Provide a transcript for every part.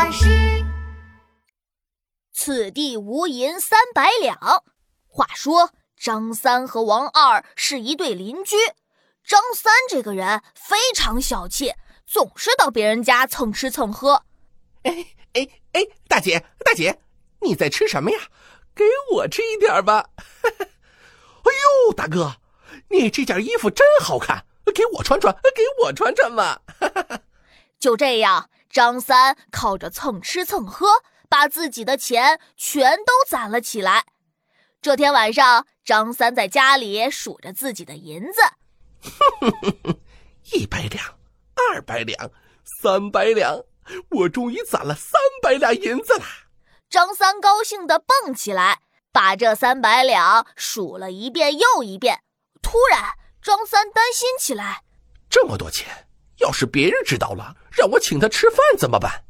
巴士。此地无银三百两。话说张三和王二是一对邻居。张三这个人非常小气，总是到别人家蹭吃蹭喝。哎哎哎，大姐大姐，你在吃什么呀？给我吃一点吧。哎呦，大哥，你这件衣服真好看，给我穿穿，给我穿穿嘛。就这样，张三靠着蹭吃蹭喝，把自己的钱全都攒了起来。这天晚上，张三在家里数着自己的银子。一百两，二百两，三百两，我终于攒了三百两银子了。张三高兴地蹦起来，把这三百两数了一遍又一遍。突然，张三担心起来：这么多钱，要是别人知道了，让我请他吃饭怎么办？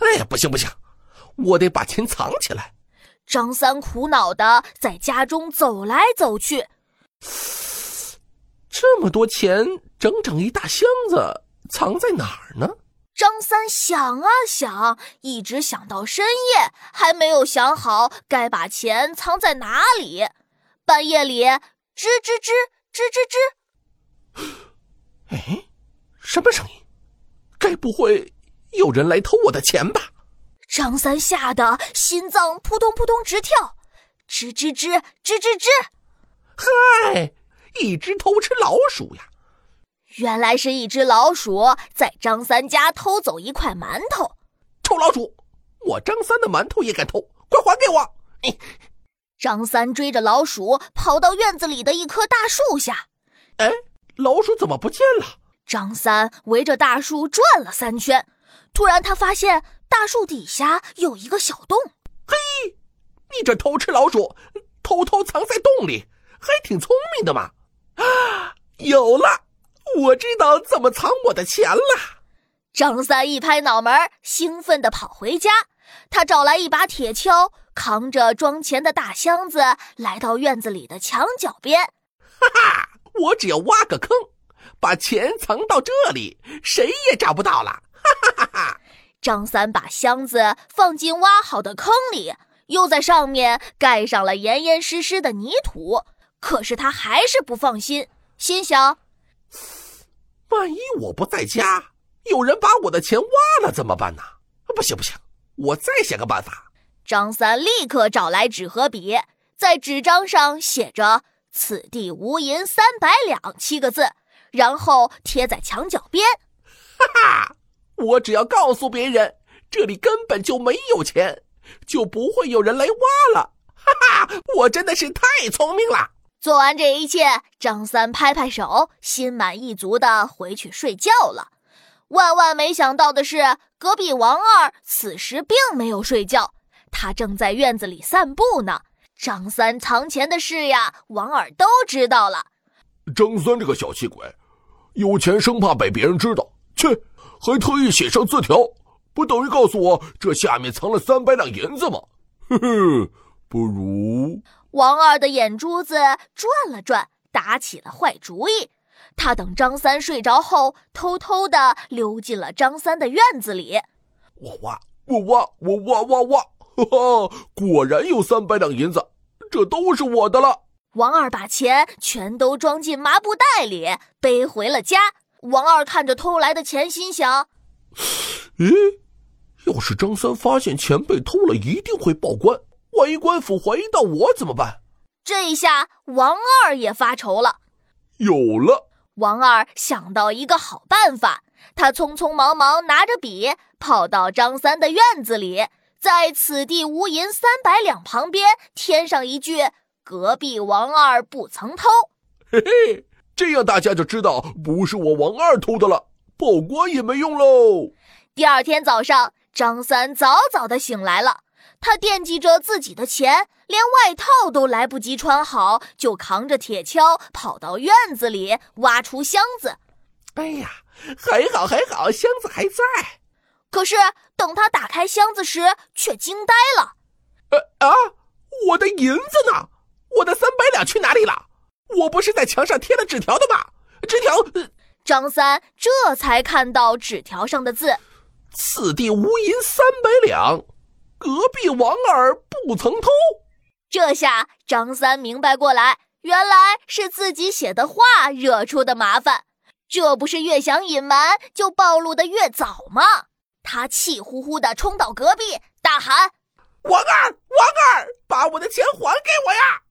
哎呀，不行不行，我得把钱藏起来。张三苦恼的在家中走来走去。这么多钱，整整一大箱子，藏在哪儿呢？张三想啊想，一直想到深夜，还没有想好该把钱藏在哪里。半夜里，吱吱吱吱吱吱，哎，什么声音？该不会有人来偷我的钱吧？张三吓得心脏扑通扑通直跳，吱吱吱吱吱吱，嗨！一只偷吃老鼠呀！原来是一只老鼠在张三家偷走一块馒头。臭老鼠，我张三的馒头也敢偷，快还给我！张三追着老鼠跑到院子里的一棵大树下。哎，老鼠怎么不见了？张三围着大树转了三圈，突然他发现大树底下有一个小洞。嘿，你这偷吃老鼠，偷偷藏在洞里，还挺聪明的嘛！啊，有了！我知道怎么藏我的钱了。张三一拍脑门，兴奋地跑回家。他找来一把铁锹，扛着装钱的大箱子，来到院子里的墙角边。哈哈，我只要挖个坑，把钱藏到这里，谁也找不到了。哈哈哈哈！张三把箱子放进挖好的坑里，又在上面盖上了严严实实的泥土。可是他还是不放心，心想：万一我不在家，有人把我的钱挖了怎么办呢？不行不行，我再想个办法。张三立刻找来纸和笔，在纸张上写着“此地无银三百两”七个字，然后贴在墙角边。哈哈，我只要告诉别人这里根本就没有钱，就不会有人来挖了。哈哈，我真的是太聪明了。做完这一切，张三拍拍手，心满意足的回去睡觉了。万万没想到的是，隔壁王二此时并没有睡觉，他正在院子里散步呢。张三藏钱的事呀，王二都知道了。张三这个小气鬼，有钱生怕被别人知道，切，还特意写上字条，不等于告诉我这下面藏了三百两银子吗？呵呵，不如。王二的眼珠子转了转，打起了坏主意。他等张三睡着后，偷偷的溜进了张三的院子里。我挖，我挖，我挖挖挖，哈哈，果然有三百两银子，这都是我的了。王二把钱全都装进麻布袋里，背回了家。王二看着偷来的钱，心想：咦，要是张三发现钱被偷了，一定会报官。万一官府怀疑到我怎么办？这一下，王二也发愁了。有了，王二想到一个好办法，他匆匆忙忙拿着笔，跑到张三的院子里，在此地无银三百两旁边添上一句：“隔壁王二不曾偷。”嘿嘿，这样大家就知道不是我王二偷的了，报官也没用喽。第二天早上，张三早早的醒来了。他惦记着自己的钱，连外套都来不及穿好，就扛着铁锹跑到院子里挖出箱子。哎呀，还好还好，箱子还在。可是等他打开箱子时，却惊呆了。呃啊，我的银子呢？我的三百两去哪里了？我不是在墙上贴了纸条的吗？纸条……张三这才看到纸条上的字。此地无银三百两，隔壁王二不曾偷。这下张三明白过来，原来是自己写的话惹出的麻烦。这不是越想隐瞒就暴露的越早吗？他气呼呼的冲到隔壁，大喊：“王二，王二，把我的钱还给我呀！”